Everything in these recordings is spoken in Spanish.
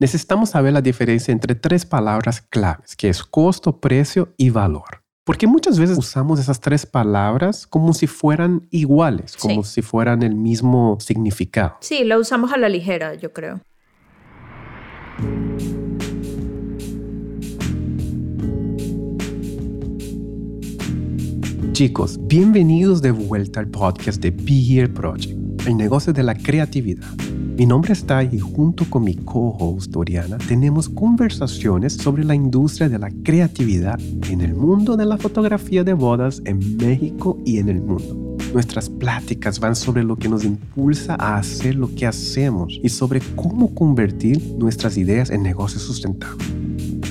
necesitamos saber la diferencia entre tres palabras claves, que es costo, precio y valor. Porque muchas veces usamos esas tres palabras como si fueran iguales, como si fueran el mismo significado. Sí, lo usamos a la ligera, yo creo. Chicos, bienvenidos de vuelta al podcast de Be Here Project, el negocio de la creatividad. Mi nombre es Tai y junto con mi co-host Doriana tenemos conversaciones sobre la industria de la creatividad en el mundo de la fotografía de bodas en México y en el mundo. Nuestras pláticas van sobre lo que nos impulsa a hacer lo que hacemos y sobre cómo convertir nuestras ideas en negocios sustentables.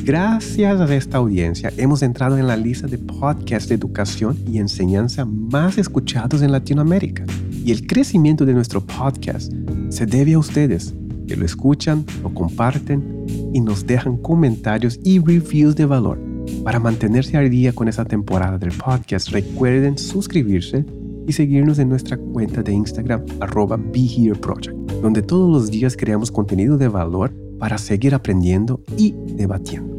Gracias a esta audiencia hemos entrado en la lista de podcasts de educación y enseñanza más escuchados en Latinoamérica. Y el crecimiento de nuestro podcast se debe a ustedes, que lo escuchan, lo comparten y nos dejan comentarios y reviews de valor. Para mantenerse al día con esta temporada del podcast, recuerden suscribirse y seguirnos en nuestra cuenta de Instagram arroba BeHereProject, donde todos los días creamos contenido de valor para seguir aprendiendo y debatiendo.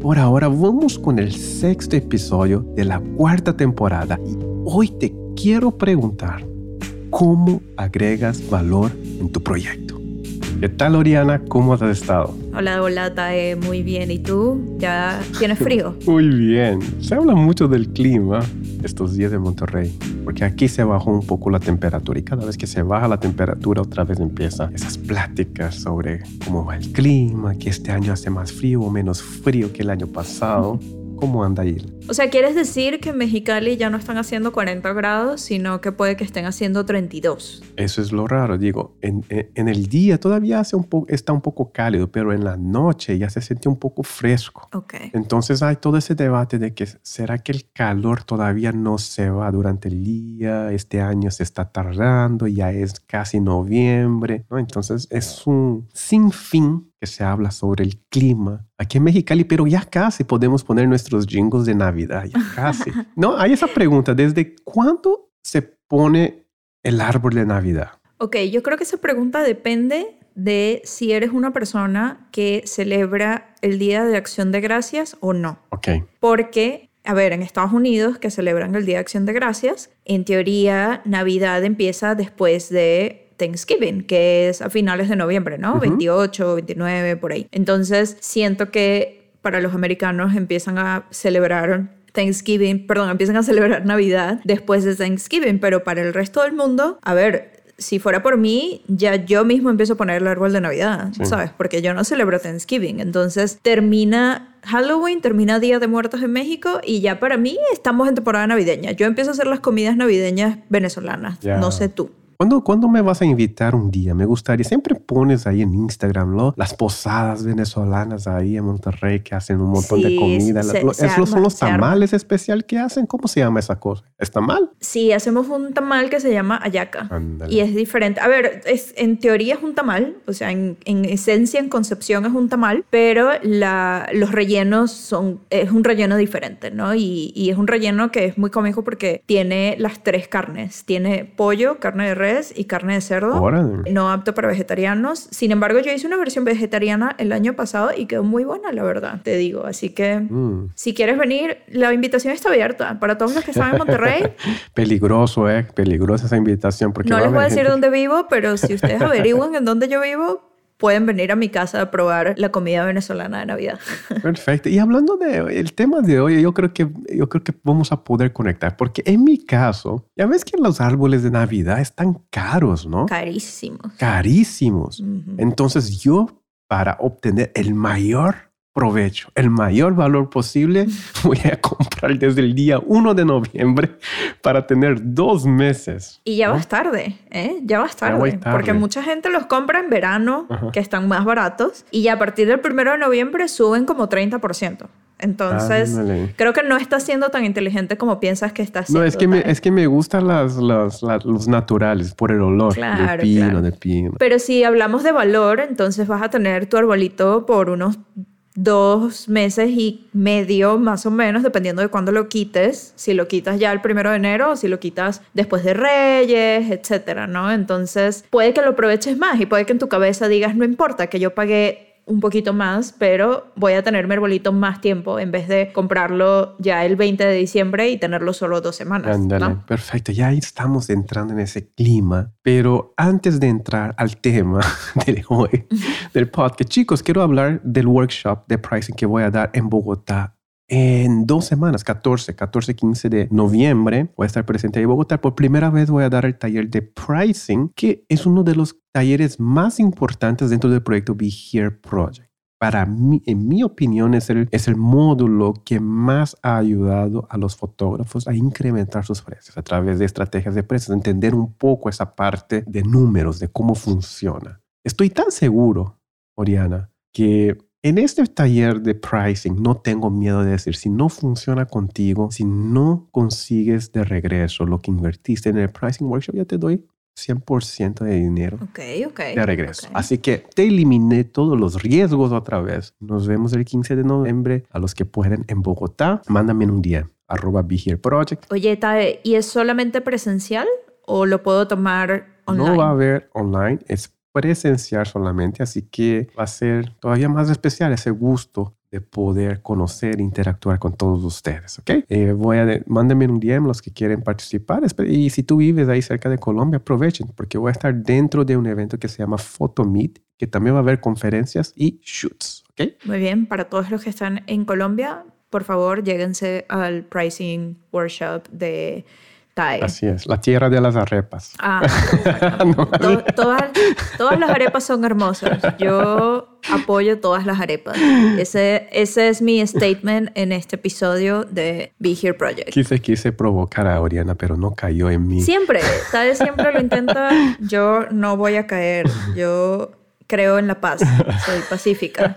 Por ahora vamos con el sexto episodio de la cuarta temporada y hoy te quiero preguntar, ¿cómo agregas valor en tu proyecto? ¿Qué tal, Oriana? ¿Cómo has estado? Hola, hola, Tae. Muy bien. ¿Y tú? ¿Ya tienes frío? Muy bien. Se habla mucho del clima estos días de Monterrey, porque aquí se bajó un poco la temperatura y cada vez que se baja la temperatura otra vez empieza esas pláticas sobre cómo va el clima, que este año hace más frío o menos frío que el año pasado. ¿Cómo anda ahí? O sea, ¿quieres decir que en Mexicali ya no están haciendo 40 grados, sino que puede que estén haciendo 32? Eso es lo raro, digo. En, el día todavía hace un está un poco cálido, pero en la noche ya se siente un poco fresco. Okay. Entonces hay todo ese debate de que será que el calor todavía no se va durante el día, este año se está tardando, ya es casi noviembre, ¿no? Entonces es un sinfín que se habla sobre el clima aquí en Mexicali, pero ya casi podemos poner nuestros jingles de Navidad, ya casi. no, hay esa pregunta, ¿desde cuándo se pone el árbol de Navidad? Ok, yo creo que esa pregunta depende de si eres una persona que celebra el Día de Acción de Gracias o no. Ok. Porque a ver, en Estados Unidos, que celebran el Día de Acción de Gracias, en teoría Navidad empieza después de Thanksgiving, que es a finales de noviembre, ¿no? 28, 29, por ahí. Entonces, siento que para los americanos empiezan a celebrar Thanksgiving, perdón, empiezan a celebrar Navidad después de Thanksgiving, pero para el resto del mundo, a ver, si fuera por mí, ya yo mismo empiezo a poner el árbol de Navidad, ¿sabes? Porque yo no celebro Thanksgiving. Entonces termina Halloween, termina Día de Muertos en México y ya para mí estamos en temporada navideña. Yo empiezo a hacer las comidas navideñas venezolanas, no sé tú. ¿Cuándo, ¿Cuándo, me vas a invitar un día? Me gustaría, siempre pones ahí en Instagram, ¿no? Las posadas venezolanas ahí en Monterrey que hacen un montón de comida. ¿Esos son los tamales especial que hacen? ¿Cómo se llama esa cosa? ¿Es tamal? Sí, hacemos un tamal que se llama ayaca. Y es diferente. A ver, es, en teoría es un tamal, o sea, en, en esencia, en concepción es un tamal, pero la, los rellenos son, es un relleno diferente, ¿no? Y, y es un relleno que es muy cómico porque tiene las tres carnes. Tiene pollo, carne de res, y carne de cerdo. No apto para vegetarianos. Sin embargo, yo hice una versión vegetariana el año pasado y quedó muy buena, la verdad, te digo. Así que mm. si quieres venir, la invitación está abierta para todos los que están en Monterrey. Peligroso, ¿eh? Peligrosa esa invitación. Porque no les voy a decir dónde vivo, pero si ustedes averiguan en dónde yo vivo, pueden venir a mi casa a probar la comida venezolana de Navidad. Perfecto. Y hablando del tema de hoy, yo creo que yo creo que vamos a poder conectar porque en mi caso, ya ves que los árboles de Navidad están caros, ¿no? Carísimos. Carísimos. Entonces yo para obtener el mayor provecho, el mayor valor posible, voy a comprar desde el día 1 de noviembre para tener dos meses. Y ya vas tarde, ¿eh? Ya vas tarde, Porque mucha gente los compra en verano, que están más baratos, y ya a partir del 1 de noviembre suben como 30%. Entonces, creo que no está siendo tan inteligente como piensas que está siendo. No, es que, me, es que me gustan las, los naturales por el olor de pino, de pino. Pero si hablamos de valor, entonces vas a tener tu arbolito por unos dos meses y medio más o menos, dependiendo de cuándo lo quites, si lo quitas ya el primero de enero o si lo quitas después de Reyes, etcétera, ¿no? Entonces puede que lo aproveches más y puede que en tu cabeza digas, no importa que yo pagué un poquito más, pero voy a tener mi arbolito más tiempo en vez de comprarlo ya el 20 de diciembre y tenerlo solo dos semanas. Ándale, perfecto. Ya estamos entrando en ese clima. Pero antes de entrar al tema de hoy, del podcast, chicos, quiero hablar del workshop de pricing que voy a dar en Bogotá en dos semanas, 14, 14, 15 de noviembre, voy a estar presente en Bogotá. Por primera vez voy a dar el taller de pricing, que es uno de los talleres más importantes dentro del proyecto Be Here Project. Para mí, en mi opinión, es el, es el módulo que más ha ayudado a los fotógrafos a incrementar sus precios a través de estrategias de precios, entender un poco esa parte de números, de cómo funciona. Estoy tan seguro, Oriana, que en este taller de pricing no tengo miedo de decir, si no funciona contigo, si no consigues de regreso lo que invertiste en el pricing workshop, ya te doy 100% de dinero de regreso. Así que te eliminé todos los riesgos otra vez. Nos vemos el 15 de noviembre. A los que pueden en Bogotá, mándame un día arroba Be Here Project. Oye, Tae, ¿y es solamente presencial o lo puedo tomar online? No va a haber online, es presencial solamente, así que va a ser todavía más especial ese gusto de poder conocer, interactuar con todos ustedes, ¿ok? Eh, voy a, mándenme un DM los que quieren participar y si tú vives ahí cerca de Colombia, aprovechen porque voy a estar dentro de un evento que se llama Photo Meet, que también va a haber conferencias y shoots, ¿ok? Muy bien, para todos los que están en Colombia, por favor, lléguense al pricing workshop de Así es, la tierra de las arepas. Ah, todas, todas las arepas son hermosas. Yo apoyo todas las arepas. Ese, ese es mi statement en este episodio de Be Here Project. Quise, quise provocar a Oriana, pero no cayó en mí. Siempre, ¿sabes? Siempre lo intenta. Yo no voy a caer. Yo creo en la paz, soy pacífica.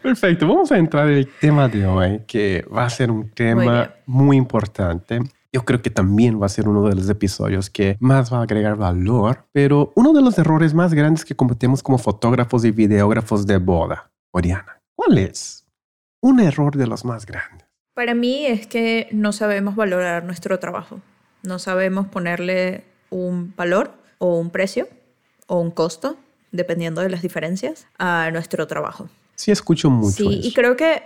Perfecto, vamos a entrar en el tema de hoy, que va a ser un tema muy importante yo creo que también va a ser uno de los episodios que más va a agregar valor, pero uno de los errores más grandes que cometemos como fotógrafos y videógrafos de boda, Oriana, ¿cuál es? Un error de los más grandes. Para mí es que no sabemos valorar nuestro trabajo, no sabemos ponerle un valor o un precio o un costo, dependiendo de las diferencias, a nuestro trabajo. Sí, escucho mucho. Sí, y creo que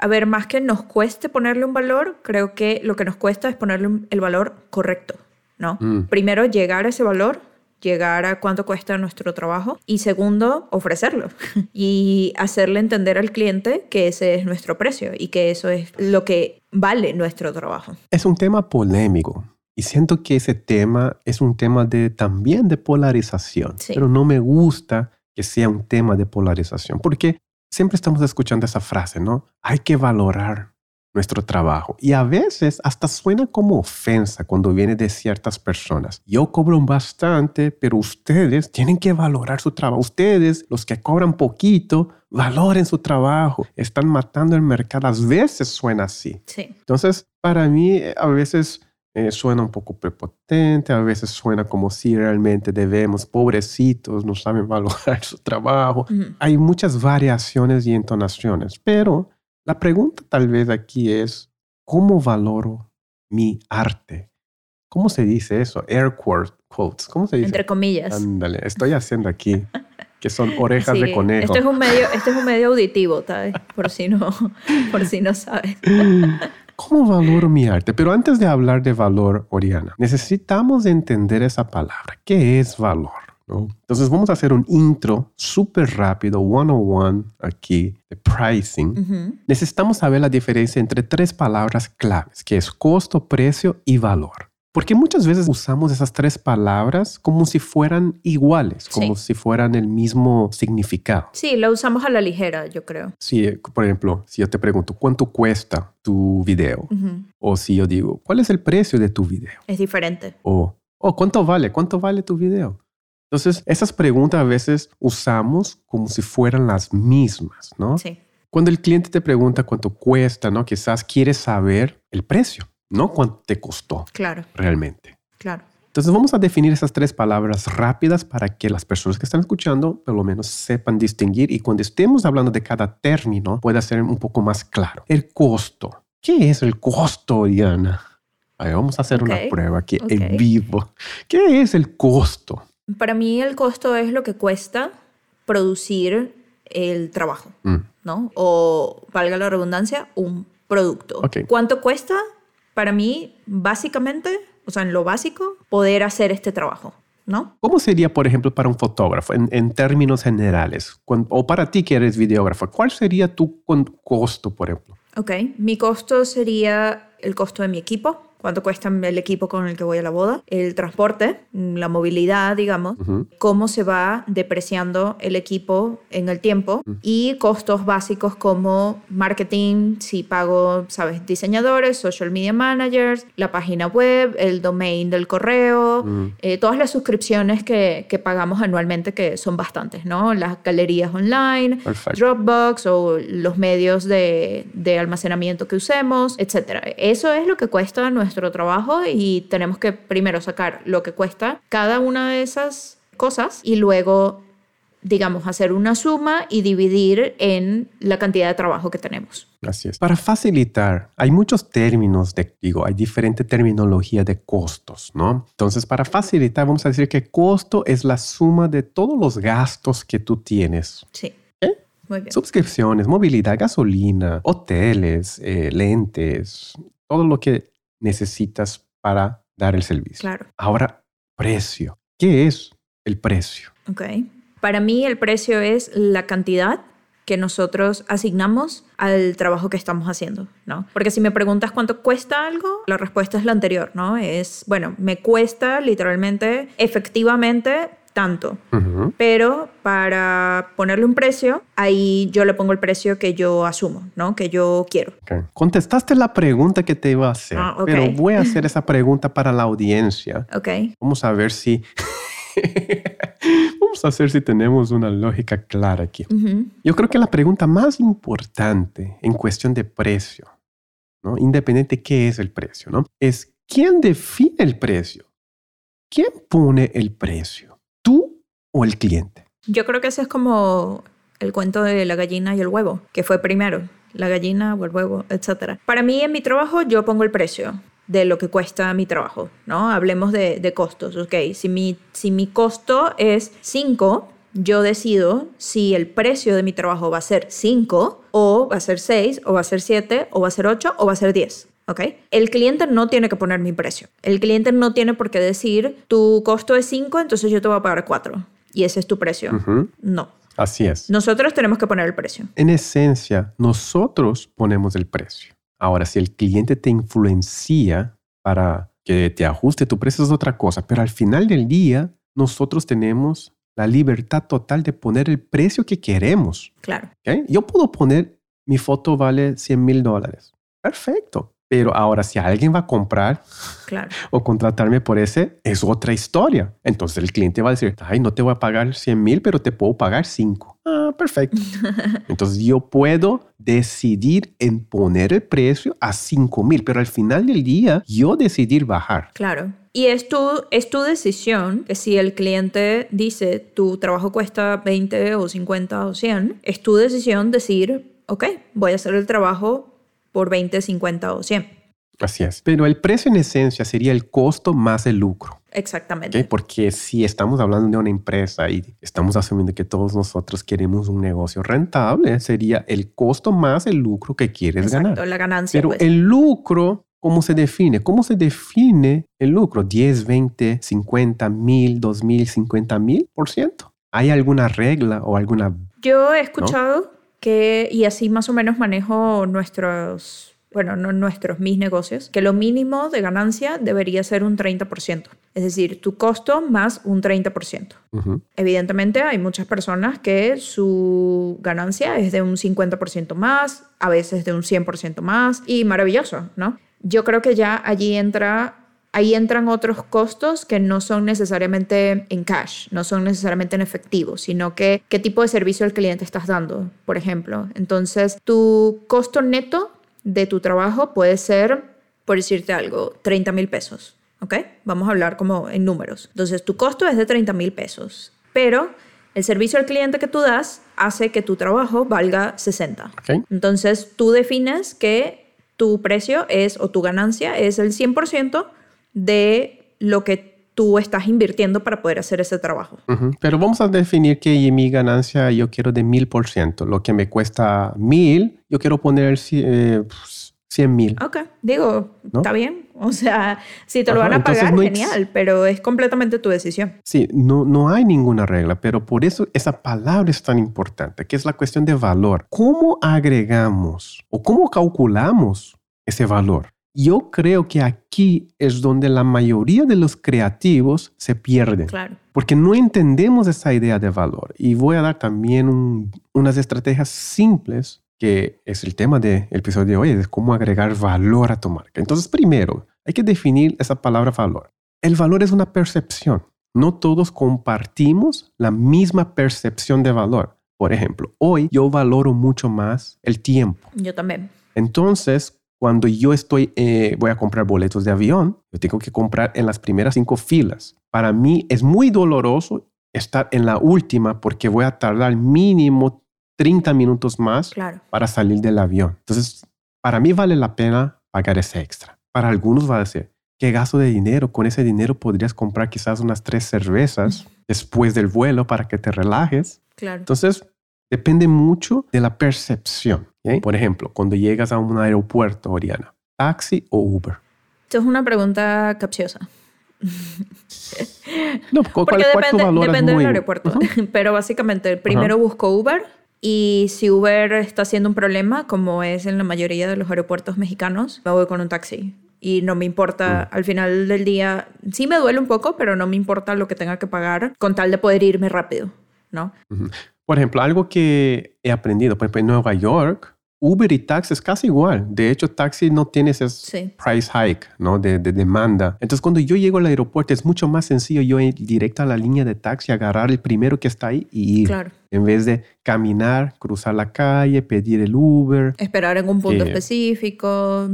a ver, más que nos cueste ponerle un valor, creo que lo que nos cuesta es ponerle el valor correcto, ¿no? Mm. Primero, llegar a ese valor, llegar a cuánto cuesta nuestro trabajo y segundo, ofrecerlo y hacerle entender al cliente que ese es nuestro precio y que eso es lo que vale nuestro trabajo. Es un tema polémico. Y siento que ese tema es un tema de, también de polarización, pero no me gusta que sea un tema de polarización, porque siempre estamos escuchando esa frase, ¿no? Hay que valorar nuestro trabajo. Y a veces hasta suena como ofensa cuando viene de ciertas personas. Yo cobro bastante, pero ustedes tienen que valorar su trabajo. Ustedes, los que cobran poquito, valoren su trabajo. Están matando el mercado. A veces suena así. Sí. Entonces, para mí, a veces eh, suena un poco prepotente, a veces suena como si realmente debemos, pobrecitos, no saben valorar su trabajo. Hay muchas variaciones y entonaciones, pero la pregunta tal vez aquí es, ¿cómo valoro mi arte? ¿Cómo se dice eso? Air quotes. ¿Cómo se dice? Entre comillas. Ándale, estoy haciendo aquí. que son orejas de conejo. Este es un medio, este es un medio auditivo, ¿sabes? Por si no, por si no sabes. ¿Cómo valoro mi arte? Pero antes de hablar de valor, Oriana, necesitamos entender esa palabra. ¿Qué es valor? Entonces vamos a hacer un intro súper rápido, one-on-one aquí de pricing. Necesitamos saber la diferencia entre tres palabras claves, que es costo, precio y valor. Porque muchas veces usamos esas tres palabras como si fueran iguales, como si fueran el mismo significado. Sí, lo usamos a la ligera, yo creo. Sí, por ejemplo, si yo te pregunto, ¿cuánto cuesta tu video? O si yo digo, ¿cuál es el precio de tu video? Es diferente. O, oh, ¿cuánto vale? ¿Cuánto vale tu video? Entonces, esas preguntas a veces usamos como si fueran las mismas, ¿no? Sí. Cuando el cliente te pregunta cuánto cuesta, ¿no? Quizás quiere saber el precio no cuánto te costó claro. realmente. Claro. Entonces vamos a definir esas tres palabras rápidas para que las personas que están escuchando por lo menos sepan distinguir y cuando estemos hablando de cada término pueda ser un poco más claro. El costo. ¿Qué es el costo, Oriana? vamos a hacer una prueba aquí en vivo. ¿Qué es el costo? Para mí el costo es lo que cuesta producir el trabajo, Mm. ¿no? O, valga la redundancia, un producto. Ok. ¿Cuánto cuesta? Para mí, básicamente, o sea, en lo básico, poder hacer este trabajo, ¿no? ¿Cómo sería, por ejemplo, para un fotógrafo en, en términos generales? Cuan- o para ti que eres videógrafo, ¿cuál sería tu costo, por ejemplo? Ok, mi costo sería el costo de mi equipo, cuánto cuesta el equipo con el que voy a la boda, el transporte, la movilidad, digamos, Ujú. cómo se va depreciando el equipo en el tiempo y costos básicos como marketing, si pago, sabes, diseñadores, social media managers, la página web, el domain del correo, eh, todas las suscripciones que, que pagamos anualmente, que son bastantes, ¿no? Las galerías online, Perfecto. Dropbox o los medios de, de almacenamiento que usemos, etcétera. Eso es lo que cuesta nuestro trabajo y tenemos que primero sacar lo que cuesta cada una de esas cosas y luego, digamos, hacer una suma y dividir en la cantidad de trabajo que tenemos. Así es. Para facilitar, hay muchos términos de, digo, hay diferente terminología de costos, ¿no? Entonces, para facilitar, vamos a decir que costo es la suma de todos los gastos que tú tienes. Sí. ¿Eh? Muy bien. Suscripciones, movilidad, gasolina, hoteles, eh, lentes, todo lo que necesitas para dar el servicio. Claro. Ahora, precio. ¿Qué es el precio? Ok. Para mí el precio es la cantidad que nosotros asignamos al trabajo que estamos haciendo, ¿no? Porque si me preguntas cuánto cuesta algo, la respuesta es la anterior, ¿no? Es, bueno, me cuesta literalmente, efectivamente, tanto. Ujú. Pero para ponerle un precio, ahí yo le pongo el precio que yo asumo, ¿no? Que yo quiero. Contestaste la pregunta que te iba a hacer, Ah, pero voy a hacer esa pregunta para la audiencia. ¿Ok? Vamos a ver si... Vamos a ver si tenemos una lógica clara aquí. Yo creo que la pregunta más importante en cuestión de precio, ¿no? independiente qué es el precio, ¿no? es quién define el precio. ¿Quién pone el precio? ¿Tú o el cliente? Yo creo que ese es como el cuento de la gallina y el huevo, que fue primero, la gallina o el huevo, etc. Para mí en mi trabajo yo pongo el precio de lo que cuesta mi trabajo, ¿no? Hablemos de, costos, ¿ok? Si mi, si mi costo es 5, yo decido si el precio de mi trabajo va a ser 5 o va a ser 6 o va a ser 7 o va a ser 8 o va a ser 10. ¿ok? El cliente no tiene que poner mi precio. El cliente no tiene por qué decir, tu costo es 5, entonces yo te voy a pagar 4 y ese es tu precio. No. Así es. Nosotros tenemos que poner el precio. En esencia, nosotros ponemos el precio. Ahora, si el cliente te influencia para que te ajuste tu precio es otra cosa, pero al final del día, nosotros tenemos la libertad total de poner el precio que queremos. Claro. ¿ok? Yo puedo poner, mi foto vale 100 mil dólares. Perfecto. Pero ahora, si alguien va a comprar Claro. o contratarme por ese, es otra historia. Entonces el cliente va a decir, ay, no te voy a pagar 100 mil, pero te puedo pagar 5. Ah, perfecto. Entonces yo puedo decidir en poner el precio a 5 mil, pero al final del día yo decidir bajar. Claro. Y es tu, es tu decisión que si el cliente dice tu trabajo cuesta 20 o 50 o 100, es tu decisión decir, ok, voy a hacer el trabajo por 20, 50 o 100. Así es. Pero el precio en esencia sería el costo más el lucro. Exactamente. ¿ok? Porque si estamos hablando de una empresa y estamos asumiendo que todos nosotros queremos un negocio rentable, sería el costo más el lucro que quieres Exacto, ganar. la ganancia. Pero pues. el lucro, ¿cómo se define? ¿Cómo se define el lucro? ¿10, 20, 50 mil, 2 mil, 50 mil por ciento? ¿Hay alguna regla o alguna... Yo he escuchado que, y así más o menos manejo nuestros, bueno, no nuestros, mis negocios, que lo mínimo de ganancia debería ser un 30%. Es decir, tu costo más un 30%. Ujú, Evidentemente hay muchas personas que su ganancia es de un 50% más, a veces de un 100% más, y maravilloso, ¿no? Yo creo que ya allí entra, ahí entran otros costos que no son necesariamente en cash, no son necesariamente en efectivo, sino que qué tipo de servicio al cliente estás dando, por ejemplo. Entonces, tu costo neto de tu trabajo puede ser, por decirte algo, 30 mil pesos. ¿ok? Vamos a hablar como en números. Entonces, tu costo es de 30 mil pesos, pero el servicio al cliente que tú das hace que tu trabajo valga 60. ok. Entonces, tú defines que tu precio es o tu ganancia es el 100% de lo que tú estás invirtiendo para poder hacer ese trabajo. Pero vamos a definir que mi ganancia yo quiero de mil por ciento. Lo que me cuesta mil, yo quiero poner eh, 100 mil. Ok, digo, está bien. O sea, si te lo van a pagar, genial, pero es completamente tu decisión. Sí, no, no hay ninguna regla, pero por eso esa palabra es tan importante, que es la cuestión de valor. ¿Cómo agregamos o cómo calculamos ese valor? Yo creo que aquí es donde la mayoría de los creativos se pierden. Claro. Porque no entendemos esa idea de valor. Y voy a dar también unas estrategias simples que es el tema del episodio de hoy, es cómo agregar valor a tu marca. Entonces, primero, hay que definir esa palabra valor. El valor es una percepción. No todos compartimos la misma percepción de valor. Por ejemplo, hoy yo valoro mucho más el tiempo. Yo también. Entonces, cuando yo estoy, eh, voy a comprar boletos de avión, yo tengo que comprar en las primeras cinco filas. Para mí es muy doloroso estar en la última porque voy a tardar mínimo 30 minutos más para salir del avión. Entonces, para mí vale la pena pagar ese extra. Para algunos va a decir, ¿qué gasto de dinero? Con ese dinero podrías comprar quizás unas tres cervezas después del vuelo para que te relajes. Claro. Entonces, depende mucho de la percepción. Por ejemplo, cuando llegas a un aeropuerto, Oriana, ¿taxi o Uber? Esto es una pregunta capciosa. no, ¿cuál, Porque depende, depende del aeropuerto. Pero básicamente, primero busco Uber y si Uber está siendo un problema, como es en la mayoría de los aeropuertos mexicanos, me voy con un taxi. Y no me importa, mm. al final del día, sí me duele un poco, pero no me importa lo que tenga que pagar con tal de poder irme rápido, ¿no? Por ejemplo, algo que he aprendido, por ejemplo, en Nueva York, Uber y taxi es casi igual. De hecho, taxi no tiene ese price hike, ¿no? De, demanda. Entonces, cuando yo llego al aeropuerto, es mucho más sencillo yo ir directo a la línea de taxi, agarrar el primero que está ahí y ir. Claro. En vez de caminar, cruzar la calle, pedir el Uber. Esperar en un punto específico.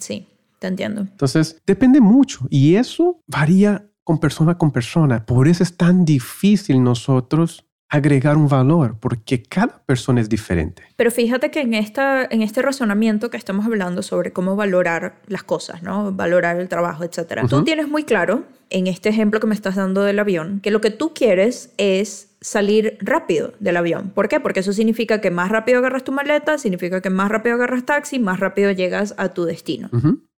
Sí, te entiendo. Entonces, depende mucho. Y eso varía con persona con persona. Por eso es tan difícil nosotros agregar un valor, porque cada persona es diferente. Pero fíjate que en, esta, en este razonamiento que estamos hablando sobre cómo valorar las cosas, ¿no? Valorar el trabajo, etc. Tú tienes muy claro, en este ejemplo que me estás dando del avión, que lo que tú quieres es salir rápido del avión. ¿Por qué? Porque eso significa que más rápido agarras tu maleta, significa que más rápido agarras taxi, más rápido llegas a tu destino.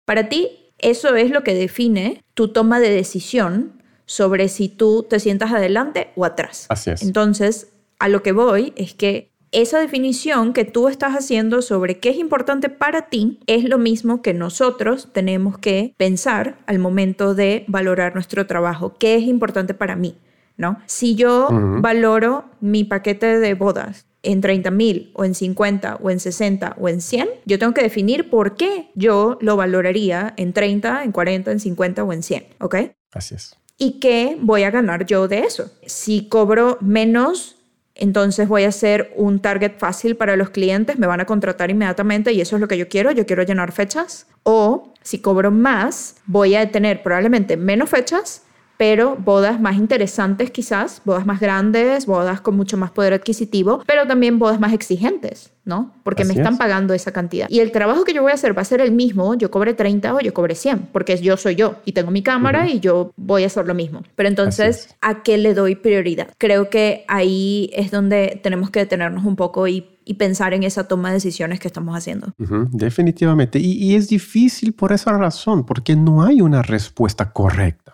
Para ti, eso es lo que define tu toma de decisión sobre si tú te sientas adelante o atrás. Así es. Entonces, a lo que voy es que esa definición que tú estás haciendo sobre qué es importante para ti es lo mismo que nosotros tenemos que pensar al momento de valorar nuestro trabajo. ¿Qué es importante para mí? ¿No? Si yo valoro mi paquete de bodas en 30 mil o en 50 o en 60 o en 100, yo tengo que definir por qué yo lo valoraría en 30, en 40, en 50 o en 100, ¿ok? Así es y qué voy a ganar yo de eso. Si cobro menos, entonces voy a ser un target fácil para los clientes, me van a contratar inmediatamente y eso es lo que yo quiero, yo quiero llenar fechas. O si cobro más, voy a tener probablemente menos fechas, pero bodas más interesantes quizás, bodas más grandes, bodas con mucho más poder adquisitivo, pero también bodas más exigentes, ¿no? Porque me están pagando esa cantidad. Y el trabajo que yo voy a hacer va a ser el mismo, yo cobre 30 o yo cobre 100, porque yo soy yo y tengo mi cámara y yo voy a hacer lo mismo. Pero entonces, ¿a qué le doy prioridad? Creo que ahí es donde tenemos que detenernos un poco y pensar en esa toma de decisiones que estamos haciendo. definitivamente. y, es difícil por esa razón, porque no hay una respuesta correcta.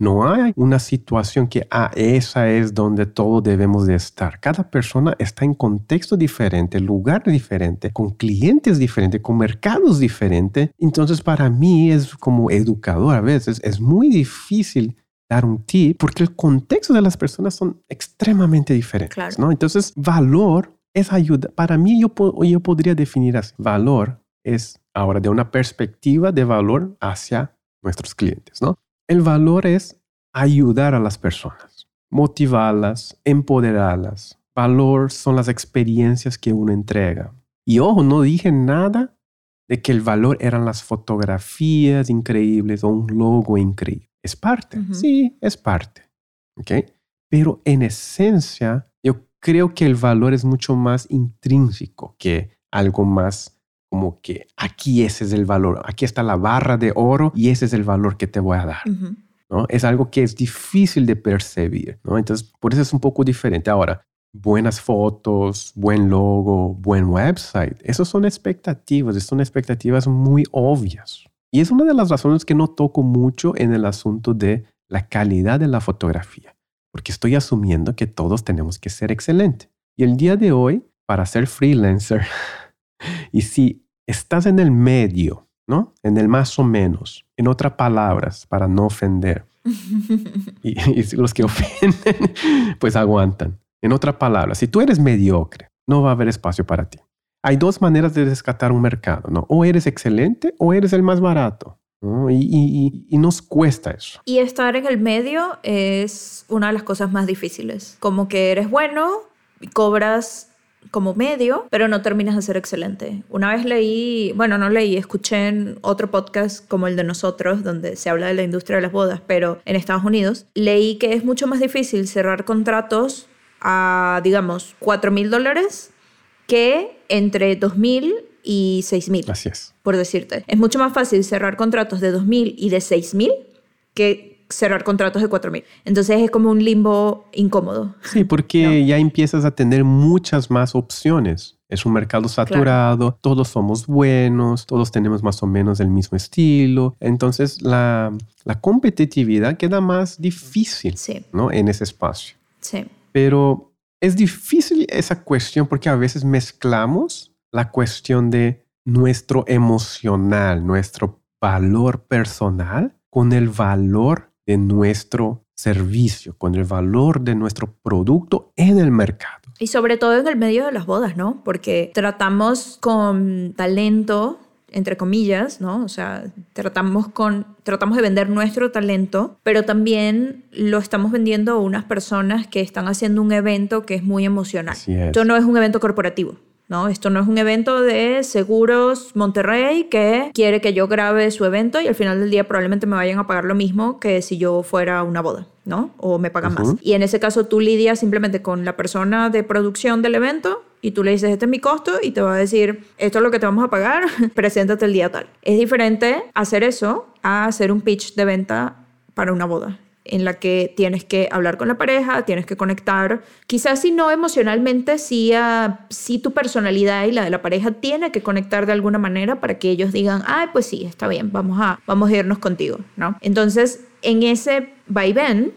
No hay una situación que, ah, esa es donde todos debemos de estar. Cada persona está en contexto diferente, lugar diferente, con clientes diferentes, con mercados diferentes. Entonces, para mí es como educador a veces, es muy difícil dar un tip porque el contexto de las personas son extremadamente diferentes, ¿no? Entonces, valor es ayuda. Para mí, yo, yo podría definir así. Valor es ahora de una perspectiva de valor hacia nuestros clientes, ¿no? El valor es ayudar a las personas, motivarlas, empoderarlas. Valor son las experiencias que uno entrega. Y ojo, no dije nada de que el valor eran las fotografías increíbles o un logo increíble. Es parte, sí, es parte. ¿okay? Pero en esencia, yo creo que el valor es mucho más intrínseco que algo más como que aquí ese es el valor, aquí está la barra de oro y ese es el valor que te voy a dar. ¿no? Es algo que es difícil de percibir, ¿no? Entonces, por eso es un poco diferente. Ahora, buenas fotos, buen logo, buen website, esas son expectativas, son expectativas muy obvias. Y es una de las razones que no toco mucho en el asunto de la calidad de la fotografía, porque estoy asumiendo que todos tenemos que ser excelentes. Y el día de hoy, para ser freelancer, y si estás en el medio, ¿no? En el más o menos, en otras palabras, para no ofender. y, y los que ofenden, pues aguantan. En otras palabras, si tú eres mediocre, no va a haber espacio para ti. Hay dos maneras de rescatar un mercado, ¿no? O eres excelente o eres el más barato. Y, y, nos cuesta eso. Y estar en el medio es una de las cosas más difíciles. Como que eres bueno, y cobras como medio, pero no terminas de ser excelente. Una vez leí, bueno, no leí, escuché en otro podcast como el de nosotros, donde se habla de la industria de las bodas, pero en Estados Unidos, leí que es mucho más difícil cerrar contratos a, digamos, 4 mil dólares que entre 2 mil y 6 mil. Así es. Por decirte. Es mucho más fácil cerrar contratos de 2 mil y de 6 mil que cerrar contratos de 4 mil. Entonces es como un limbo incómodo. Sí, porque ya empiezas a tener muchas más opciones. Es un mercado saturado, todos somos buenos, todos tenemos más o menos el mismo estilo. Entonces la, la competitividad queda más difícil ¿no? en ese espacio. Sí. Pero es difícil esa cuestión porque a veces mezclamos la cuestión de nuestro emocional, nuestro valor personal con el valor de nuestro servicio, con el valor de nuestro producto en el mercado. Y sobre todo en el medio de las bodas, ¿no? Porque tratamos con talento entre comillas, ¿no? O sea, tratamos, con, tratamos de vender nuestro talento, pero también lo estamos vendiendo a unas personas que están haciendo un evento que es muy emocional. Esto no es un evento corporativo. ¿No? Esto no es un evento de Seguros Monterrey que quiere que yo grabe su evento y al final del día probablemente me vayan a pagar lo mismo que si yo fuera una boda, ¿no? O me pagan más. Y en ese caso tú lidias simplemente con la persona de producción del evento y tú le dices, este es mi costo y te va a decir, esto es lo que te vamos a pagar, preséntate el día tal. Es diferente hacer eso a hacer un pitch de venta para una boda en la que tienes que hablar con la pareja, tienes que conectar, quizás si no emocionalmente, sí, a, sí tu personalidad y la de la pareja tiene que conectar de alguna manera para que ellos digan, ay, pues sí, está bien, vamos a, vamos a irnos contigo, ¿no? Entonces, en ese vaivén,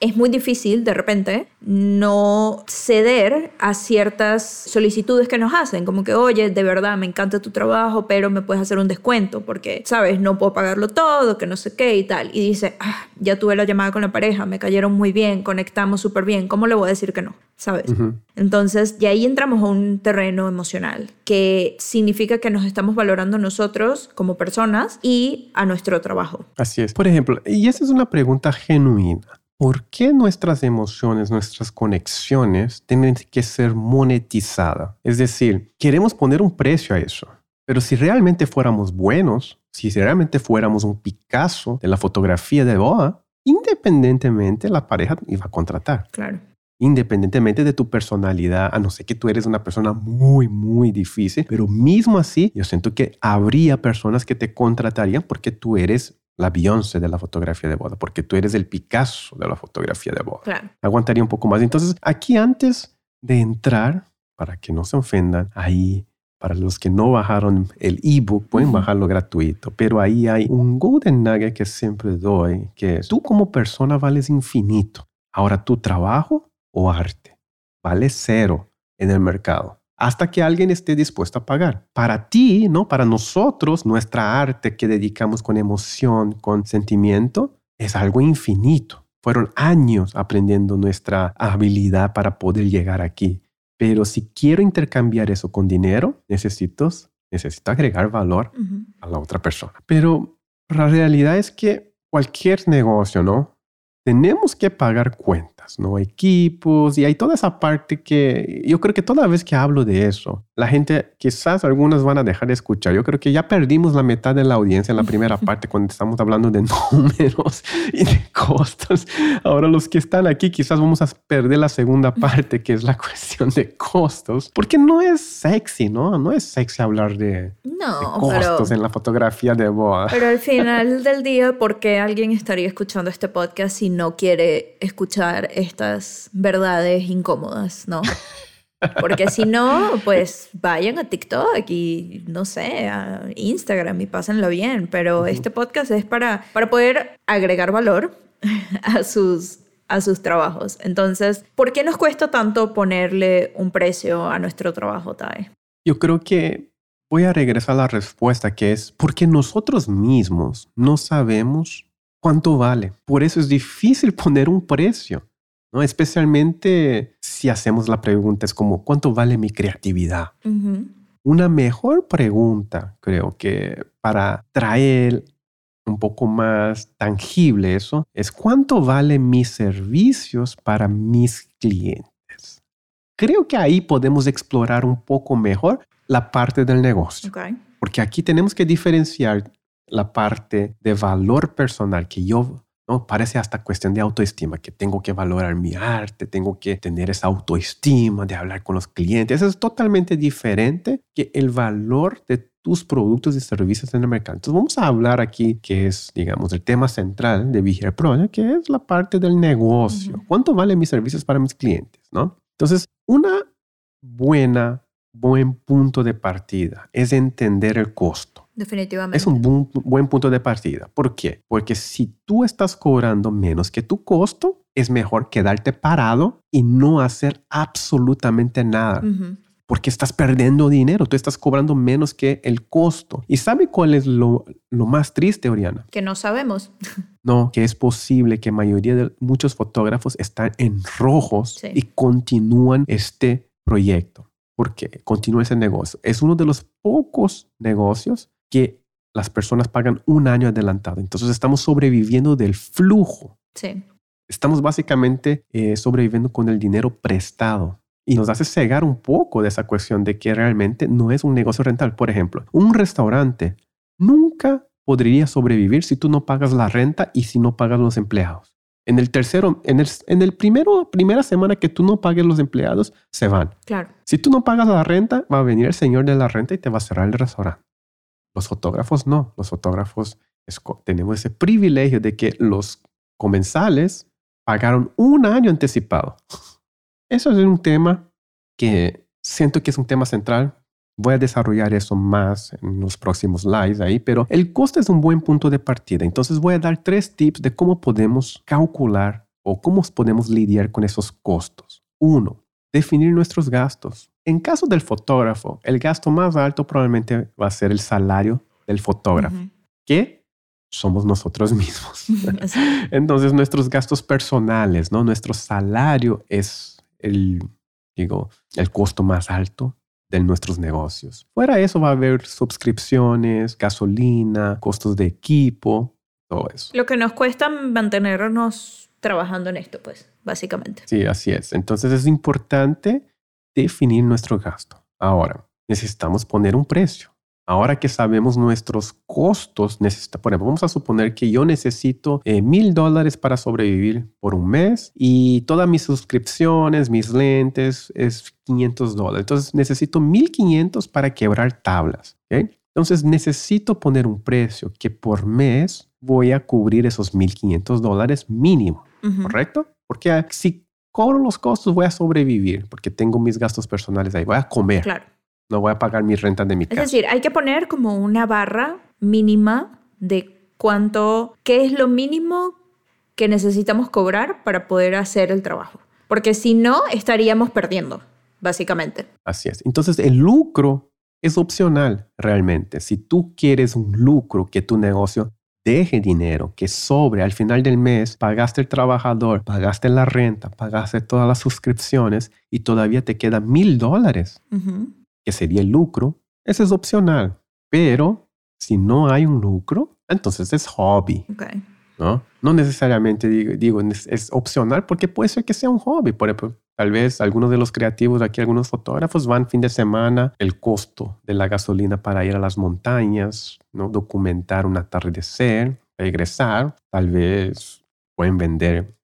es muy difícil de repente no ceder a ciertas solicitudes que nos hacen, como que, oye, de verdad me encanta tu trabajo, pero me puedes hacer un descuento porque, sabes, no puedo pagarlo todo, que no sé qué y tal. Y dice, ah, ya tuve la llamada con la pareja, me cayeron muy bien, conectamos súper bien, ¿cómo le voy a decir que no? ¿Sabes? Entonces, y ahí entramos a un terreno emocional, que significa que nos estamos valorando nosotros como personas y a nuestro trabajo. Así es. Por ejemplo, y esa es una pregunta genuina. ¿Por qué nuestras emociones, nuestras conexiones tienen que ser monetizadas? Es decir, queremos poner un precio a eso. Pero si realmente fuéramos buenos, si realmente fuéramos un Picasso de la fotografía de boda, independientemente la pareja iba a contratar. Claro. Independientemente de tu personalidad, a no ser que tú eres una persona muy, muy difícil, pero mismo así, yo siento que habría personas que te contratarían porque tú eres la Beyoncé de la fotografía de boda, porque tú eres el Picasso de la fotografía de boda. Aguantaría un poco más. Entonces, aquí antes de entrar, para que no se ofendan, ahí, para los que no bajaron el ebook, pueden bajarlo gratuito, pero ahí hay un golden nugget que siempre doy, que es, tú como persona vales infinito. Ahora, tu trabajo o arte vale cero en el mercado hasta que alguien esté dispuesto a pagar. Para ti, ¿no? Para nosotros, nuestra arte que dedicamos con emoción, con sentimiento, es algo infinito. Fueron años aprendiendo nuestra habilidad para poder llegar aquí. Pero si quiero intercambiar eso con dinero, necesito, necesito agregar valor a la otra persona. Pero la realidad es que cualquier negocio, ¿no? Tenemos que pagar cuentas ¿no? Equipos y hay toda esa parte que yo creo que toda vez que hablo de eso, la gente, quizás algunos van a dejar de escuchar. Yo creo que ya perdimos la mitad de la audiencia en la primera parte cuando estamos hablando de números y de costos. Ahora los que están aquí quizás vamos a perder la segunda parte que es la cuestión de costos, porque no es sexy, ¿no? No es sexy hablar de, costos en la fotografía de boda. Pero al final del día, ¿por qué alguien estaría escuchando este podcast si no quiere escuchar estas verdades incómodas, no? Porque si no, pues vayan a TikTok y no sé, a Instagram y pásenlo bien. Pero este podcast es para, para poder agregar valor a sus, a sus trabajos. Entonces, ¿por qué nos cuesta tanto ponerle un precio a nuestro trabajo, Tai? Yo creo que voy a regresar a la respuesta que es porque nosotros mismos no sabemos cuánto vale. Por eso es difícil poner un precio. ¿No? Especialmente si hacemos la pregunta, es como, ¿cuánto vale mi creatividad? Una mejor pregunta, creo que para traer un poco más tangible eso, es cuánto valen mis servicios para mis clientes. Creo que ahí podemos explorar un poco mejor la parte del negocio. Porque aquí tenemos que diferenciar la parte de valor personal que yo ¿no? Parece hasta cuestión de autoestima, que tengo que valorar mi arte, tengo que tener esa autoestima de hablar con los clientes. Eso es totalmente diferente que el valor de tus productos y servicios en el mercado. Entonces vamos a hablar aquí, que es, digamos, el tema central de Vigil Pro, que es la parte del negocio. ¿Cuánto valen mis servicios para mis clientes? ¿no? Entonces, una buena, buen punto de partida es entender el costo. Definitivamente. Es un buen, punto de partida. ¿Por qué? Porque si tú estás cobrando menos que tu costo, es mejor quedarte parado y no hacer absolutamente nada. Porque estás perdiendo dinero, tú estás cobrando menos que el costo. ¿Y sabe cuál es lo, más triste, Oriana? Que no sabemos. No, que es posible que mayoría de muchos fotógrafos están en rojos y continúan este proyecto. Porque continúa ese negocio. Es uno de los pocos negocios que las personas pagan un año adelantado. Entonces estamos sobreviviendo del flujo. Sí. Estamos básicamente eh, sobreviviendo con el dinero prestado. Y nos hace cegar un poco de esa cuestión de que realmente no es un negocio rentable. Por ejemplo, un restaurante nunca podría sobrevivir si tú no pagas la renta y si no pagas los empleados. En el tercero, en el, en el primero, primera semana que tú no pagues los empleados, se van. Claro. Si tú no pagas la renta, va a venir el señor de la renta y te va a cerrar el restaurante. Los fotógrafos no, los fotógrafos tenemos ese privilegio de que los comensales pagaron un año anticipado. Eso es un tema que siento que es un tema central. Voy a desarrollar eso más en los próximos lives ahí, pero el costo es un buen punto de partida. Entonces voy a dar tres tips de cómo podemos calcular o cómo podemos lidiar con esos costos. Uno, definir nuestros gastos. En caso del fotógrafo, el gasto más alto probablemente va a ser el salario del fotógrafo, que somos nosotros mismos. Entonces, nuestros gastos personales, ¿no? Nuestro salario es el, digo, el costo más alto de nuestros negocios. Fuera de eso va a haber suscripciones, gasolina, costos de equipo, todo eso. Lo que nos cuesta mantenernos trabajando en esto, pues, básicamente. Sí, así es. Entonces es importante definir nuestro gasto. Ahora, necesitamos poner un precio. Ahora que sabemos nuestros costos, necesita, por ejemplo, vamos a suponer que yo necesito eh, mil dólares para sobrevivir por un mes y todas mis suscripciones, mis lentes es 500 dólares. Entonces necesito 1500 para quebrar tablas. Entonces necesito poner un precio que por mes voy a cubrir esos 1500 dólares mínimo, ¿correcto? Porque si cobro los costos, voy a sobrevivir porque tengo mis gastos personales ahí, voy a comer. Claro. No voy a pagar mi renta de mi casa. Es decir, hay que poner como una barra mínima de cuánto, qué es lo mínimo que necesitamos cobrar para poder hacer el trabajo. Porque si no, estaríamos perdiendo, básicamente. Así es. Entonces, el lucro es opcional realmente. Si tú quieres un lucro que tu negocio deje dinero, que sobre al final del mes, pagaste el trabajador, pagaste la renta, pagaste todas las suscripciones y todavía te quedan mil dólares, que sería el lucro, eso es opcional. Pero si no hay un lucro, entonces es hobby. ¿no? No necesariamente digo, digo es, opcional porque puede ser que sea un hobby. Por ejemplo, tal vez algunos de los creativos aquí, algunos fotógrafos van fin de semana, el costo de la gasolina para ir a las montañas, ¿no? Documentar un atardecer, regresar, tal vez pueden vender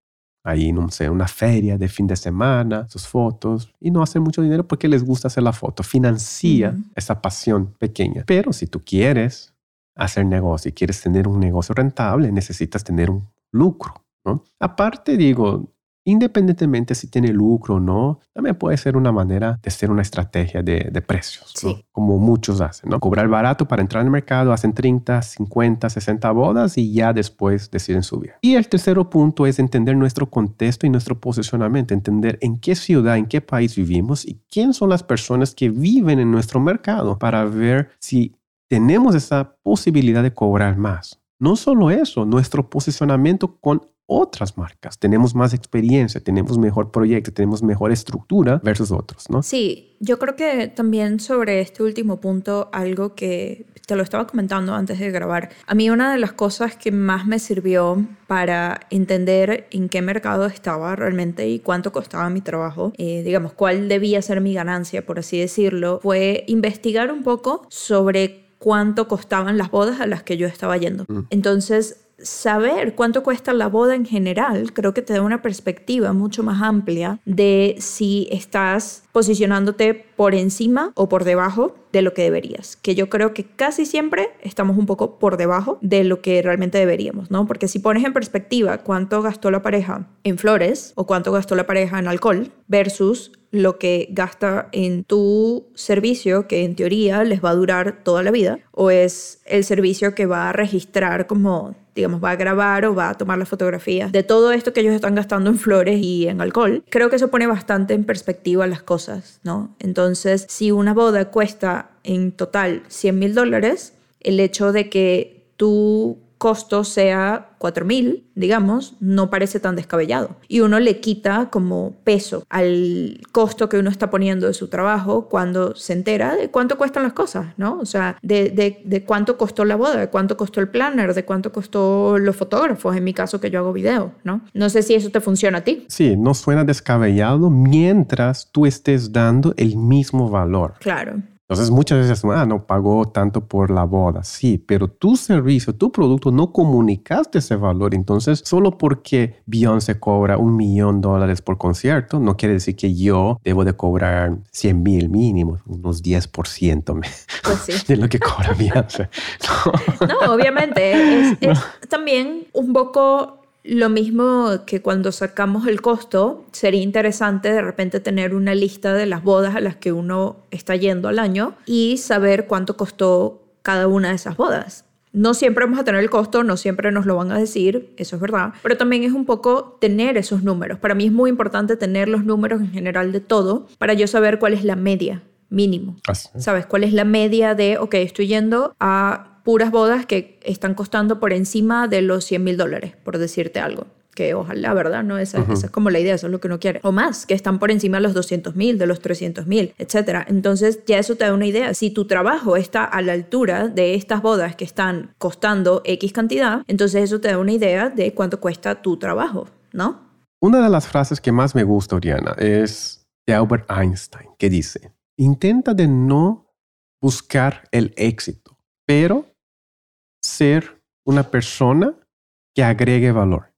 ahí, no sé, una feria de fin de semana, sus fotos, y no hacen mucho dinero porque les gusta hacer la foto, financia esa pasión pequeña. Pero si tú quieres hacer negocio y quieres tener un negocio rentable, necesitas tener un lucro. ¿no? Aparte, digo, independientemente si tiene lucro o no, también puede ser una manera de hacer una estrategia de, precios, como muchos hacen, ¿no? Cobrar barato para entrar al mercado, hacen 30, 50, 60 bodas y ya después deciden subir. Y el tercer punto es entender nuestro contexto y nuestro posicionamiento, entender en qué ciudad, en qué país vivimos y quién son las personas que viven en nuestro mercado para ver si tenemos esa posibilidad de cobrar más. No solo eso, nuestro posicionamiento con otras marcas. Tenemos más experiencia, tenemos mejor proyecto, tenemos mejor estructura versus otros, ¿no? Sí, yo creo que también sobre este último punto, algo que te lo estaba comentando antes de grabar, a mí una de las cosas que más me sirvió para entender en qué mercado estaba realmente y cuánto costaba mi trabajo, eh, digamos, cuál debía ser mi ganancia, por así decirlo, fue investigar un poco sobre cuánto costaban las bodas a las que yo estaba yendo. Mm. Entonces, saber cuánto cuesta la boda en general creo que te da una perspectiva mucho más amplia de si estás posicionándote por encima o por debajo de lo que deberías, que yo creo que casi siempre estamos un poco por debajo de lo que realmente deberíamos, ¿no? Porque si pones en perspectiva cuánto gastó la pareja en flores o cuánto gastó la pareja en alcohol versus lo que gasta en tu servicio, que en teoría les va a durar toda la vida, o es el servicio que va a registrar como digamos, va a grabar o va a tomar las fotografías de todo esto que ellos están gastando en flores y en alcohol, creo que eso pone bastante en perspectiva las cosas, ¿no? Entonces, si una boda cuesta en total 100 mil dólares, el hecho de que tú costo sea 4.000, digamos, no parece tan descabellado. Y uno le quita como peso al costo que uno está poniendo de su trabajo cuando se entera de cuánto cuestan las cosas, ¿no? O sea, de, de, de cuánto costó la boda, de cuánto costó el planner, de cuánto costó los fotógrafos, en mi caso que yo hago video, ¿no? No sé si eso te funciona a ti. Sí, no suena descabellado mientras tú estés dando el mismo valor. Claro. Entonces muchas veces, ah, no pagó tanto por la boda, sí, pero tu servicio, tu producto no comunicaste ese valor. Entonces, solo porque Beyoncé cobra un millón de dólares por concierto, no quiere decir que yo debo de cobrar 100 mil mínimo, unos 10% pues de lo que cobra Beyoncé. No, obviamente, es también un poco lo mismo que cuando sacamos el costo, sería interesante de repente tener una lista de las bodas a las que uno está yendo al año y saber cuánto costó cada una de esas bodas. No siempre vamos a tener el costo, no siempre nos lo van a decir, eso es verdad, pero también es un poco tener esos números. Para mí es muy importante tener los números en general de todo para yo saber cuál es la media mínimo. ¿Sabes? ¿Cuál es la media de, ok, estoy yendo a puras bodas que están costando por encima de los 100 mil dólares, por decirte algo. Que ojalá, ¿verdad? No, esa, es como la idea, eso es lo que uno quiere. O más, que están por encima de los 200 mil, de los 300 mil, etc. Entonces ya eso te da una idea. Si tu trabajo está a la altura de estas bodas que están costando X cantidad, entonces eso te da una idea de cuánto cuesta tu trabajo, ¿no? Una de las frases que más me gusta, Oriana, es de Albert Einstein, que dice, intenta de no buscar el éxito, pero ser una persona que agregue valor.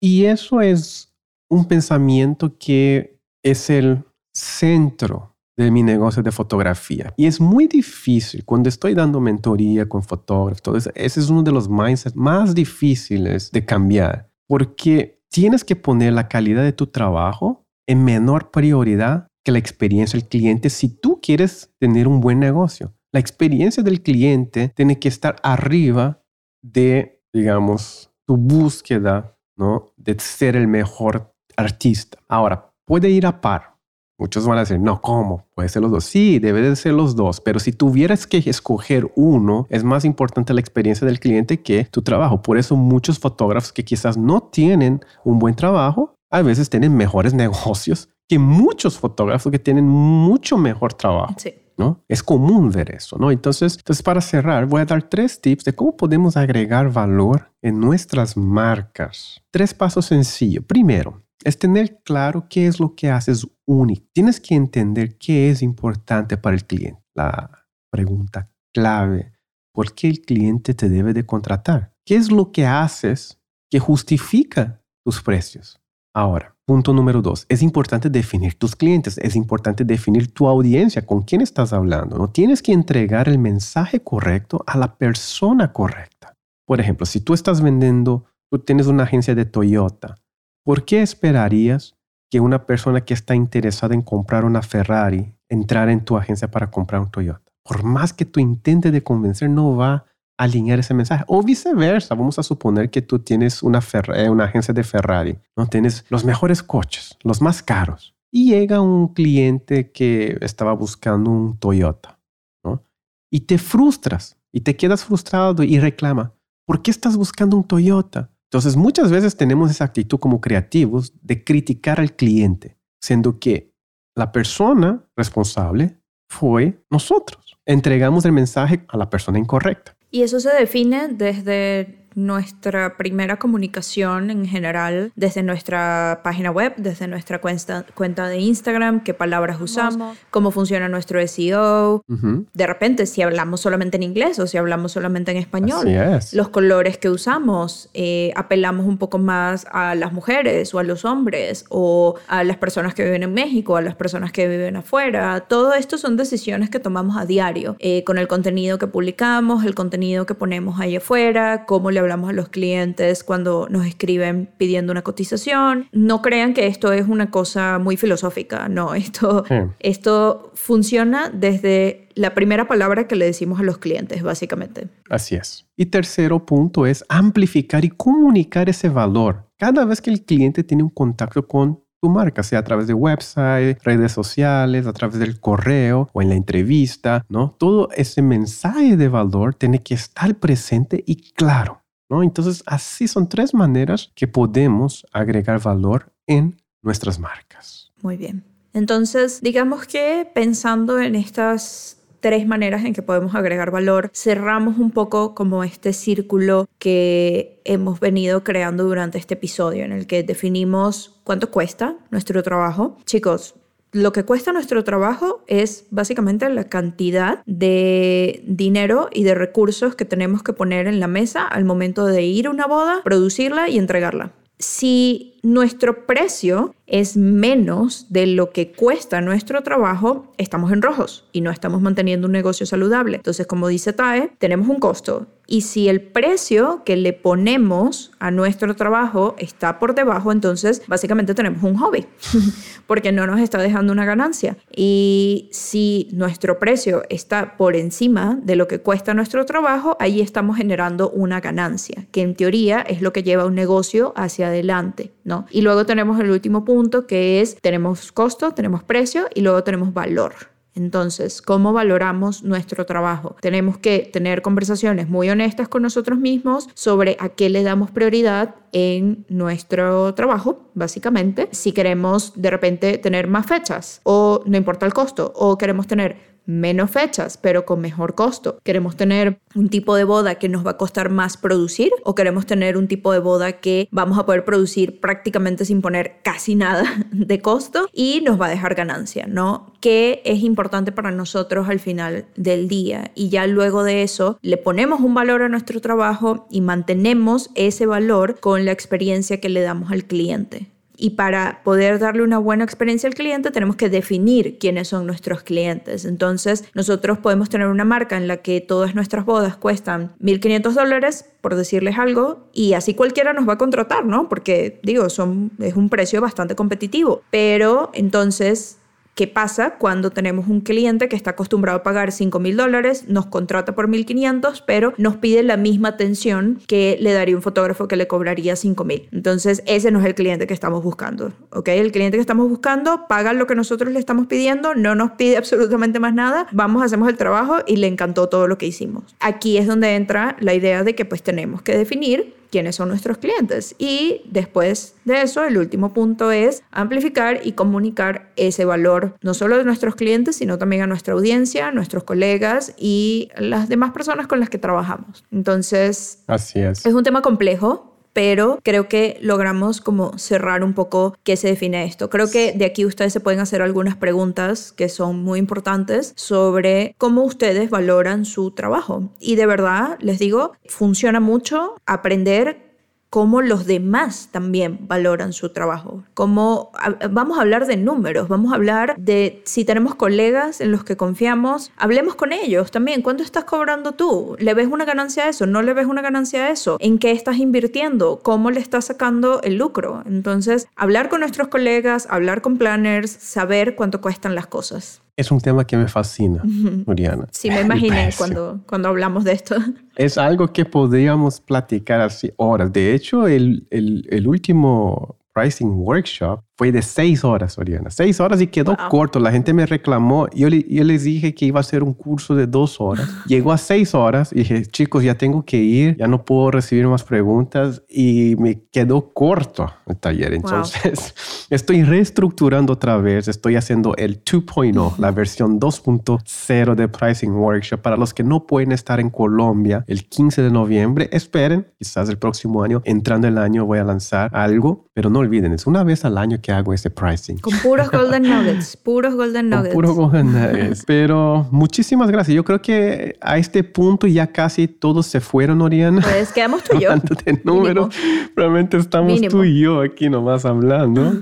Y eso es un pensamiento que es el centro de mi negocio de fotografía. Y es muy difícil cuando estoy dando mentoría con fotógrafos, todo eso, ese es uno de los mindsets más difíciles de cambiar, porque tienes que poner la calidad de tu trabajo en menor prioridad que la experiencia del cliente si tú quieres tener un buen negocio la experiencia del cliente tiene que estar arriba de, digamos, tu búsqueda, ¿no? De ser el mejor artista. Ahora, puede ir a par. Muchos van a decir, no, ¿cómo? Puede ser los dos. Sí, debe de ser los dos, pero si tuvieras que escoger uno, es más importante la experiencia del cliente que tu trabajo. Por eso muchos fotógrafos que quizás no tienen un buen trabajo, a veces tienen mejores negocios que muchos fotógrafos que tienen mucho mejor trabajo. Sí. ¿No? Es común ver eso, ¿no? Entonces, entonces, para cerrar, voy a dar tres tips de cómo podemos agregar valor en nuestras marcas. Tres pasos sencillos. Primero, es tener claro qué es lo que haces único. Tienes que entender qué es importante para el cliente. La pregunta clave, ¿por qué el cliente te debe de contratar? ¿Qué es lo que haces que justifica tus precios? Ahora, punto número dos, es importante definir tus clientes, es importante definir tu audiencia, con quién estás hablando. No tienes que entregar el mensaje correcto a la persona correcta. Por ejemplo, si tú estás vendiendo, tú tienes una agencia de Toyota, ¿por qué esperarías que una persona que está interesada en comprar una Ferrari entrara en tu agencia para comprar un Toyota? Por más que tú intentes de convencer, no va alinear ese mensaje. O viceversa, vamos a suponer que tú tienes una, eh, una agencia de Ferrari, ¿no? Tienes los mejores coches, los más caros. Y llega un cliente que estaba buscando un Toyota, ¿no? Y te frustras y te quedas frustrado y reclama, ¿por qué estás buscando un Toyota? Entonces muchas veces tenemos esa actitud como creativos de criticar al cliente, siendo que la persona responsable fue nosotros. Entregamos el mensaje a la persona incorrecta. Y eso se define desde nuestra primera comunicación en general desde nuestra página web, desde nuestra cuenta, cuenta de Instagram, qué palabras usamos, cómo funciona nuestro SEO. De repente, si hablamos solamente en inglés o si hablamos solamente en español, los colores que usamos, eh, apelamos un poco más a las mujeres o a los hombres o a las personas que viven en México, a las personas que viven afuera. Todo esto son decisiones que tomamos a diario eh, con el contenido que publicamos, el contenido que ponemos ahí afuera, cómo le hablamos a los clientes cuando nos escriben pidiendo una cotización. No crean que esto es una cosa muy filosófica, no, esto, esto funciona desde la primera palabra que le decimos a los clientes, básicamente. Así es. Y tercero punto es amplificar y comunicar ese valor. Cada vez que el cliente tiene un contacto con tu marca, sea a través de website, redes sociales, a través del correo o en la entrevista, ¿no? Todo ese mensaje de valor tiene que estar presente y claro. Entonces, así son tres maneras que podemos agregar valor en nuestras marcas. Muy bien. Entonces, digamos que pensando en estas tres maneras en que podemos agregar valor, cerramos un poco como este círculo que hemos venido creando durante este episodio en el que definimos cuánto cuesta nuestro trabajo. Chicos, lo que cuesta nuestro trabajo es básicamente la cantidad de dinero y de recursos que tenemos que poner en la mesa al momento de ir a una boda, producirla y entregarla. Si nuestro precio es menos de lo que cuesta nuestro trabajo, estamos en rojos y no estamos manteniendo un negocio saludable. Entonces, como dice TAE, tenemos un costo. Y si el precio que le ponemos a nuestro trabajo está por debajo, entonces básicamente tenemos un hobby, porque no nos está dejando una ganancia. Y si nuestro precio está por encima de lo que cuesta nuestro trabajo, ahí estamos generando una ganancia, que en teoría es lo que lleva un negocio hacia adelante. Y luego tenemos el último punto que es tenemos costo, tenemos precio y luego tenemos valor. Entonces, ¿cómo valoramos nuestro trabajo? Tenemos que tener conversaciones muy honestas con nosotros mismos sobre a qué le damos prioridad en nuestro trabajo, básicamente. Si queremos de repente tener más fechas o no importa el costo, o queremos tener menos fechas, pero con mejor costo. ¿Queremos tener un tipo de boda que nos va a costar más producir o queremos tener un tipo de boda que vamos a poder producir prácticamente sin poner casi nada de costo y nos va a dejar ganancia, ¿no? ¿Qué es importante para nosotros al final del día? Y ya luego de eso le ponemos un valor a nuestro trabajo y mantenemos ese valor con la experiencia que le damos al cliente. Y para poder darle una buena experiencia al cliente tenemos que definir quiénes son nuestros clientes. Entonces nosotros podemos tener una marca en la que todas nuestras bodas cuestan 1.500 dólares, por decirles algo, y así cualquiera nos va a contratar, ¿no? Porque digo, son, es un precio bastante competitivo. Pero entonces ¿Qué pasa cuando tenemos un cliente que está acostumbrado a pagar 5 mil dólares, nos contrata por 1.500, pero nos pide la misma atención que le daría un fotógrafo que le cobraría 5 mil? Entonces, ese no es el cliente que estamos buscando, ¿ok? El cliente que estamos buscando paga lo que nosotros le estamos pidiendo, no nos pide absolutamente más nada, vamos, hacemos el trabajo y le encantó todo lo que hicimos. Aquí es donde entra la idea de que pues tenemos que definir quiénes son nuestros clientes. Y después de eso, el último punto es amplificar y comunicar ese valor, no solo de nuestros clientes, sino también a nuestra audiencia, nuestros colegas y las demás personas con las que trabajamos. Entonces, Así es. es un tema complejo, pero creo que logramos como cerrar un poco qué se define esto. Creo que de aquí ustedes se pueden hacer algunas preguntas que son muy importantes sobre cómo ustedes valoran su trabajo. Y de verdad, les digo, funciona mucho aprender cómo los demás también valoran su trabajo. Cómo, vamos a hablar de números, vamos a hablar de si tenemos colegas en los que confiamos, hablemos con ellos también. ¿Cuánto estás cobrando tú? ¿Le ves una ganancia a eso? ¿No le ves una ganancia a eso? ¿En qué estás invirtiendo? ¿Cómo le estás sacando el lucro? Entonces, hablar con nuestros colegas, hablar con planners, saber cuánto cuestan las cosas. Es un tema que me fascina, Oriana. Sí, me imaginé cuando, cuando hablamos de esto. Es algo que podríamos platicar así horas. De hecho, el, el, el último pricing workshop fue de seis horas, Oriana. Seis horas y quedó corto. La gente me reclamó. Yo, yo les dije que iba a ser un curso de dos horas. Llegó a seis horas y dije, chicos, ya tengo que ir, ya no puedo recibir más preguntas y me quedó corto el taller. Entonces, estoy reestructurando otra vez. Estoy haciendo el 2.0, la versión 2.0 de Pricing Workshop. Para los que no pueden estar en Colombia el 15 de noviembre, esperen. Quizás el próximo año, entrando el año, voy a lanzar algo. Pero no olviden, es una vez al año que hago ese pricing. Con puros golden nuggets, puros golden nuggets. Con puros golden nuggets. Pero muchísimas gracias. Yo creo que a este punto ya casi todos se fueron, Oriana. Pues quedamos tú y yo. de números, realmente estamos tú y yo aquí nomás hablando.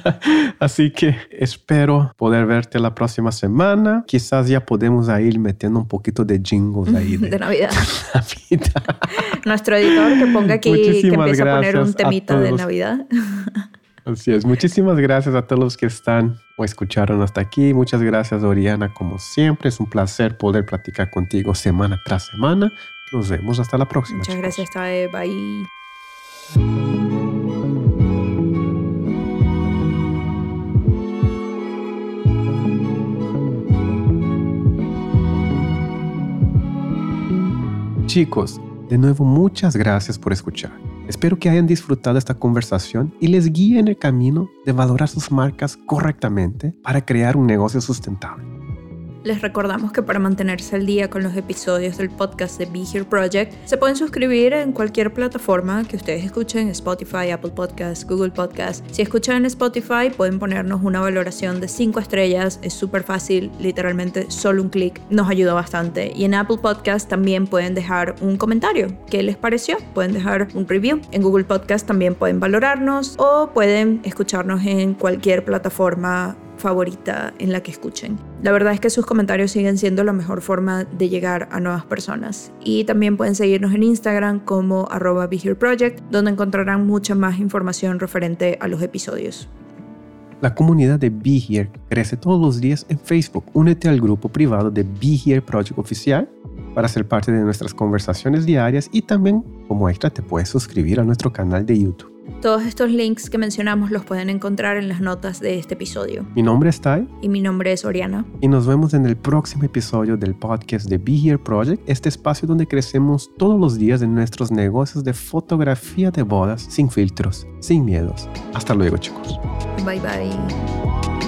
Así que espero poder verte la próxima semana. Quizás ya podemos ir metiendo un poquito de jingles ahí de, de Navidad. Nuestro editor que ponga aquí, que empiece a poner un temita de Navidad. Así es. Muchísimas gracias a todos los que están o escucharon hasta aquí. Muchas gracias, Oriana, como siempre. Es un placer poder platicar contigo semana tras semana. Nos vemos hasta la próxima. Muchas gracias, Tae. Bye. Chicos, de nuevo muchas gracias por escuchar. Espero que hayan disfrutado esta conversación y les guíe en el camino de valorar sus marcas correctamente para crear un negocio sustentable. Les recordamos que para mantenerse al día con los episodios del podcast de Be Here Project, se pueden suscribir en cualquier plataforma que ustedes escuchen, Spotify, Apple Podcasts, Google Podcasts. Si escuchan en Spotify, pueden ponernos una valoración de 5 estrellas, es súper fácil, literalmente solo un clic, nos ayuda bastante. Y en Apple Podcasts también pueden dejar un comentario, ¿qué les pareció? Pueden dejar un review. En Google Podcasts también pueden valorarnos o pueden escucharnos en cualquier plataforma favorita en la que escuchen. La verdad es que sus comentarios siguen siendo la mejor forma de llegar a nuevas personas. Y también pueden seguirnos en Instagram como arroba Project, donde encontrarán mucha más información referente a los episodios. La comunidad de Be Here crece todos los días en Facebook. Únete al grupo privado de Be Here Project Oficial para ser parte de nuestras conversaciones diarias y también, como extra, te puedes suscribir a nuestro canal de YouTube. Todos estos links que mencionamos los pueden encontrar en las notas de este episodio. Mi nombre es Tai. Y mi nombre es Oriana. Y nos vemos en el próximo episodio del podcast de Be Here Project, este espacio donde crecemos todos los días en nuestros negocios de fotografía de bodas sin filtros, sin miedos. Hasta luego chicos. Bye bye.